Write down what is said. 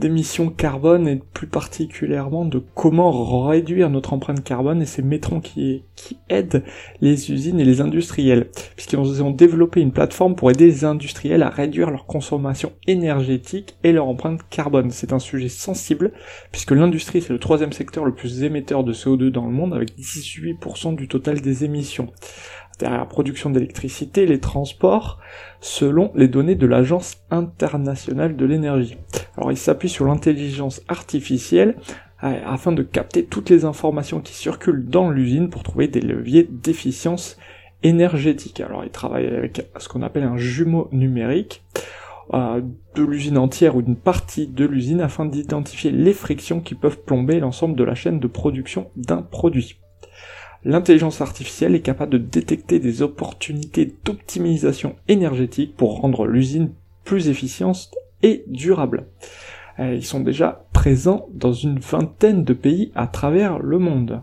d'émissions carbone et plus particulièrement de comment réduire notre empreinte carbone et ces métrons qui, qui aident les usines et les industriels puisqu'ils ont développé une plateforme pour aider les industriels à réduire leur consommation énergétique et leur empreinte carbone. C'est un sujet sensible puisque l'industrie c'est le troisième secteur le plus émetteur de CO2 dans le monde avec 18% du total des émissions la production d'électricité, les transports, selon les données de l'Agence internationale de l'énergie. Alors il s'appuie sur l'intelligence artificielle euh, afin de capter toutes les informations qui circulent dans l'usine pour trouver des leviers d'efficience énergétique. Alors il travaille avec ce qu'on appelle un jumeau numérique euh, de l'usine entière ou d'une partie de l'usine afin d'identifier les frictions qui peuvent plomber l'ensemble de la chaîne de production d'un produit l'intelligence artificielle est capable de détecter des opportunités d'optimisation énergétique pour rendre l'usine plus efficiente et durable. Euh, ils sont déjà présents dans une vingtaine de pays à travers le monde.